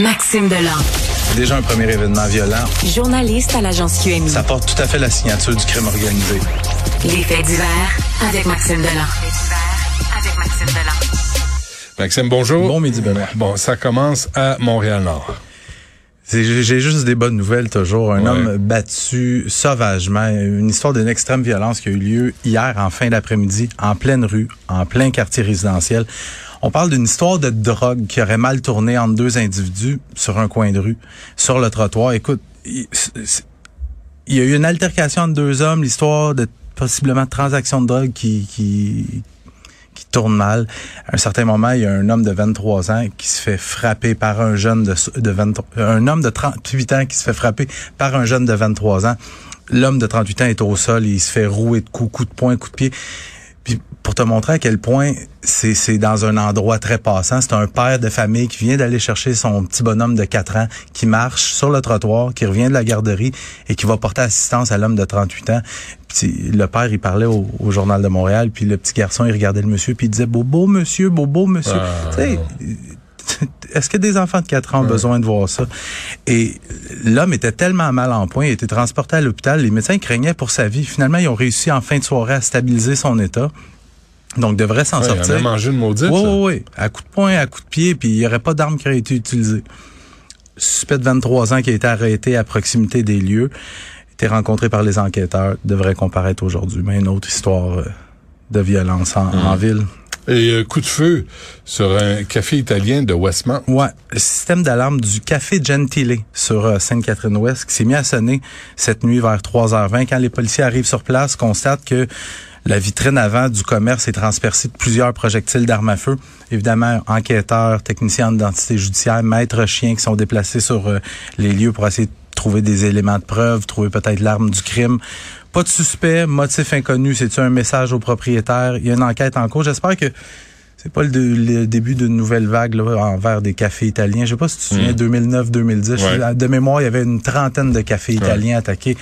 Maxime Delan. Déjà un premier événement violent. Journaliste à l'agence QMI. Ça porte tout à fait la signature du crime organisé. Les faits divers avec Maxime Delan. avec Maxime Delan. Maxime, bonjour. Bon midi, Benoît. Bon, ça commence à Montréal-Nord. J'ai j'ai juste des bonnes nouvelles toujours. Un Ouais. homme battu sauvagement. Une histoire d'une extrême violence qui a eu lieu hier en fin d'après-midi, en pleine rue, en plein quartier résidentiel. On parle d'une histoire de drogue qui aurait mal tourné entre deux individus sur un coin de rue, sur le trottoir. Écoute, il y a eu une altercation entre deux hommes, l'histoire de possiblement de transaction de drogue qui, qui, qui tourne mal. À un certain moment, il y a un homme de 23 ans qui se fait frapper par un jeune de, de 23, un homme de 38 ans qui se fait frapper par un jeune de 23 ans. L'homme de 38 ans est au sol, il se fait rouer de coups, coups de poing, coups de pied. Pour te montrer à quel point c'est dans un endroit très passant, c'est un père de famille qui vient d'aller chercher son petit bonhomme de 4 ans qui marche sur le trottoir, qui revient de la garderie et qui va porter assistance à l'homme de 38 ans. Puis le père, il parlait au, au journal de Montréal, puis le petit garçon, il regardait le monsieur, puis il disait "Bobo monsieur, bobo monsieur." Ah, tu sais, est-ce que des enfants de 4 ans ont besoin de voir ça? Et l'homme était tellement mal en point, il a été transporté à l'hôpital. Les médecins craignaient pour sa vie. Finalement, ils ont réussi en fin de soirée à stabiliser son état. Donc, devrait s'en Ouais, il sortir. a mangé une maudite. Oui, oui, oui. À coup de poing, à coup de pied, puis il n'y aurait pas d'arme qui aurait été utilisée. Suspect de 23 ans qui a été arrêté à proximité des lieux, été rencontré par les enquêteurs, devrait comparaître aujourd'hui. Mais une autre histoire euh, de violence en, en ville. Et euh, coup de feu sur un café italien de Westmount. Ouais, le système d'alarme du Café Gentile sur euh, Sainte-Catherine-Ouest qui s'est mis à sonner cette nuit vers 3h20 quand les policiers arrivent sur place, constatent que la vitrine avant du commerce est transpercée de plusieurs projectiles d'armes à feu. Évidemment, enquêteurs, techniciens en identité judiciaire, maîtres chiens qui sont déplacés sur euh, les lieux pour essayer de trouver des éléments de preuve, trouver peut-être l'arme du crime. Pas de suspect, motif inconnu, c'est-tu un message au propriétaire? Il y a une enquête en cours. J'espère que c'est pas le, début d'une nouvelle vague là, envers des cafés italiens. Je sais pas si tu te souviens, 2009-2010. Ouais. De mémoire, il y avait une trentaine de cafés italiens attaqués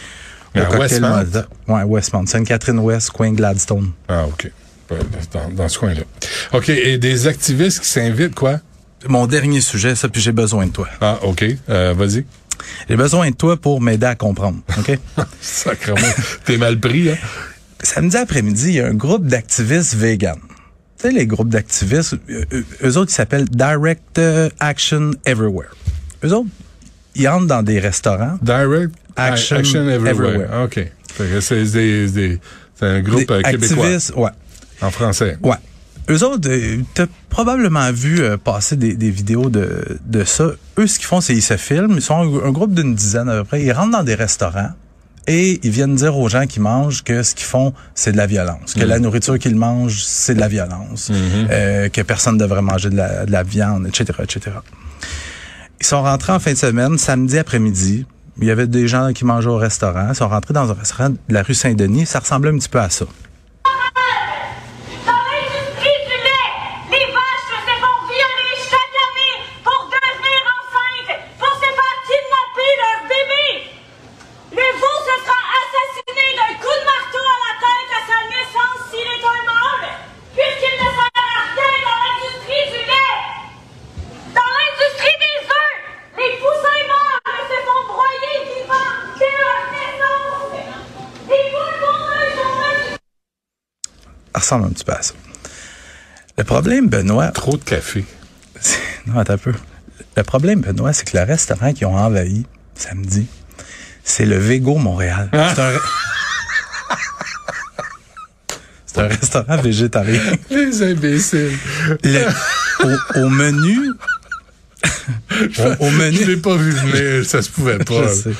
au À? Molotov. Ouais, Westmount. Sainte-Catherine-Ouest, coin Gladstone. Ah, OK. Dans, dans ce coin-là. OK. Et des activistes qui s'invitent, quoi? Mon dernier sujet, ça, puis j'ai besoin de toi. Ah, OK. Euh, Vas-y. J'ai besoin de toi pour m'aider à comprendre. OK? Sacrement. T'es mal pris, hein? Samedi après-midi, il y a un groupe d'activistes vegan. Tu sais, les groupes d'activistes, euh, euh, eux autres, ils s'appellent Direct Action Everywhere. Eux autres, ils entrent dans des restaurants. Direct? Action Everywhere. Everywhere. OK. C'est des, des- un groupe des euh, québécois activistes, ouais. en français. Ouais. Eux autres, euh, t'as probablement vu euh, passer des, des vidéos de, de ça. Eux, ce qu'ils font, c'est ils se filment. Ils sont un, un groupe d'une dizaine à peu près. Ils rentrent dans des restaurants et ils viennent dire aux gens qui mangent que ce qu'ils font, c'est de la violence. Que la nourriture qu'ils mangent, c'est de la violence. Euh, que personne ne devrait manger de la, de la viande, etc., etc. Ils sont rentrés en fin de semaine, samedi après-midi. Il y avait des gens qui mangeaient au restaurant. Ils sont rentrés dans un restaurant de la rue Saint-Denis. Ça ressemblait un petit peu à ça. Dans l'industrie du lait, les vaches se font violer chaque année pour devenir enceintes, pour se faire kidnapper leur bébé. Le veau se sera assassiné d'un coup de marteau à la tête à sa naissance s'il est un mâle, puisqu'il ne sert à rien dans l'industrie du lait. Dans l'industrie des œufs, les poussins mâles se font broyer vivants dès leur naissance. Les poules pondeuses sont Ça ressemble un petit peu à ça. Le problème, Benoît, Trop de café. non, attends un peu. Le problème, Benoît, c'est que le restaurant qu'ils ont envahi samedi, c'est le Vego Montréal. C'est un, re- c'est un restaurant végétarien. Les imbéciles. Le- au, au menu, au, au menu, Je l'ai pas vu venir, ça se pouvait pas. Je sais.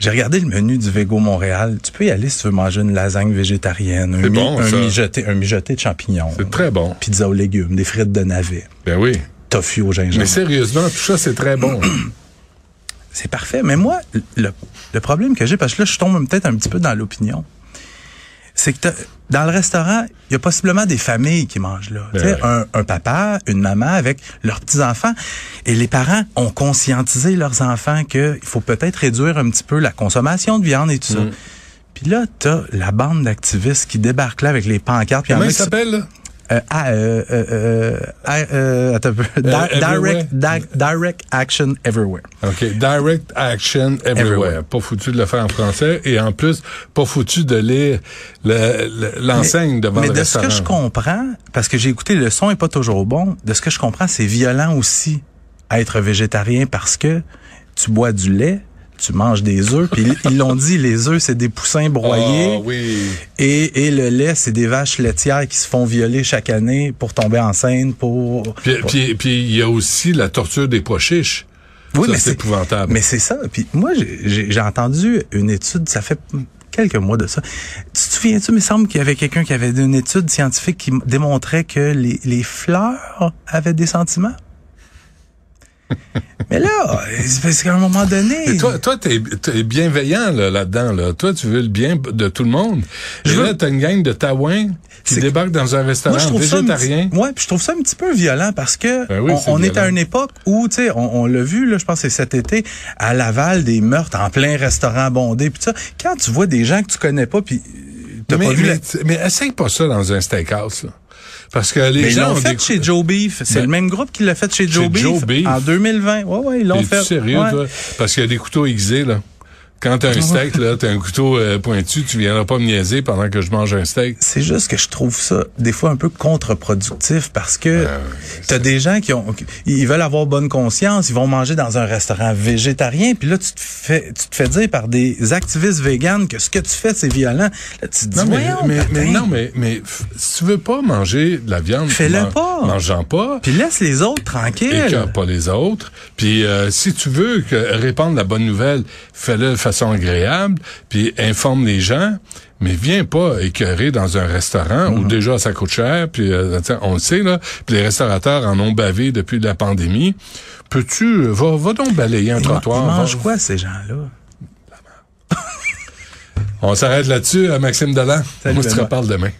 J'ai regardé le menu du Vego Montréal. Tu peux y aller si tu veux manger une lasagne végétarienne, un, C'est mi- bon, un ça. mijoté, un mijoté de champignons, C'est très bon. pizza aux légumes, des frites de navet, Ben oui. tofu au gingembre. Mais sérieusement, tout ça, c'est très bon. C'est parfait. Mais moi, le, le problème que j'ai, parce que là, je tombe peut-être un petit peu dans l'opinion, c'est que t'as- dans le restaurant, il y a possiblement des familles qui mangent là. Ben Tu sais, ouais. un, un papa, une maman avec leurs petits-enfants. Et les parents ont conscientisé leurs enfants qu'il faut peut-être réduire un petit peu la consommation de viande et tout Mm. ça. Puis là, t'as la bande d'activistes qui débarquent là avec les pancartes. Comment il s'appelle, là? Euh, ah, euh, euh, euh, euh, attends un peu. Di- everywhere? direct, di- direct action everywhere. OK. Direct action everywhere. Everywhere. Pas foutu de le faire en français et en plus, pas foutu de lire le- le- l'enseigne devant Mais le de ce restaurant. que je comprends, parce que j'ai écouté le son est pas toujours bon, de ce que je comprends, c'est violent aussi être végétarien parce que tu bois du lait, tu manges des œufs, puis ils l'ont dit, les œufs c'est des poussins broyés Ah oui. et, et le lait c'est des vaches laitières qui se font violer chaque année pour tomber enceinte, pour... Puis pour- puis puis il y a aussi la torture des pois chiches. Oui, Ça, mais c'est épouvantable. Mais c'est ça. Puis moi, j'ai- entendu une étude, ça fait quelques mois de ça. Tu te souviens-tu, il me semble qu'il y avait quelqu'un qui avait une étude scientifique qui démontrait que les, les fleurs avaient des sentiments? mais là, c'est parce qu'à un moment donné... Et toi, toi, t'es, bienveillant là, là-dedans. Là. Toi, tu veux le bien de tout le monde. Je Et veux- là, t'as une gang de taouins qui débarquent dans un restaurant Moi, je trouve ça un végétarien. petit, ouais, puis je trouve ça un petit peu violent parce que Ben oui, on, est à une époque où, tu sais, on, on l'a vu, là, je pense que c'est cet été, à Laval, des meurtres en plein restaurant bondé, puis ça. Quand tu vois des gens que tu connais pas, puis t'as pas vu mais, la... mais essaye pas ça dans un steakhouse. Là. Parce que les Mais ils gens l'ont ont fait chez Joe Beef. C'est Ben, le même groupe qui l'a fait chez Joe, chez Beef, Joe Beef. en 2020. Ouais, ouais, ils l'ont fait. sérieux, Ouais. toi? Parce qu'il y a des couteaux aiguisés, là. Quand t'as un steak, là, t'as un couteau euh, pointu, tu viendras pas me niaiser pendant que je mange un steak. C'est juste que je trouve ça des fois un peu contre-productif parce que t'as des gens qui ont, ils veulent avoir bonne conscience, ils vont manger dans un restaurant végétarien, puis là tu te fais, tu te fais dire par des activistes véganes que ce que tu fais c'est violent. Là tu te dis Non, mais, voyons, mais, mais non, mais, mais si tu veux pas manger de la viande, Fais-le man- pas. Mange-en pas. Puis laisse les autres tranquilles. Écœure pas les autres. Puis euh, si tu veux que répandre la bonne nouvelle, fais-le façon agréable, puis informe les gens. Mais viens pas écœurer dans un restaurant Mhm. où déjà ça coûte cher, puis euh, on le sait là, puis les restaurateurs en ont bavé depuis la pandémie. Peux-tu va, va donc balayer un Ils, trottoir. ils va- mangent quoi ces gens-là? On s'arrête là-dessus, euh, Maxime je te Benoît. reparle demain.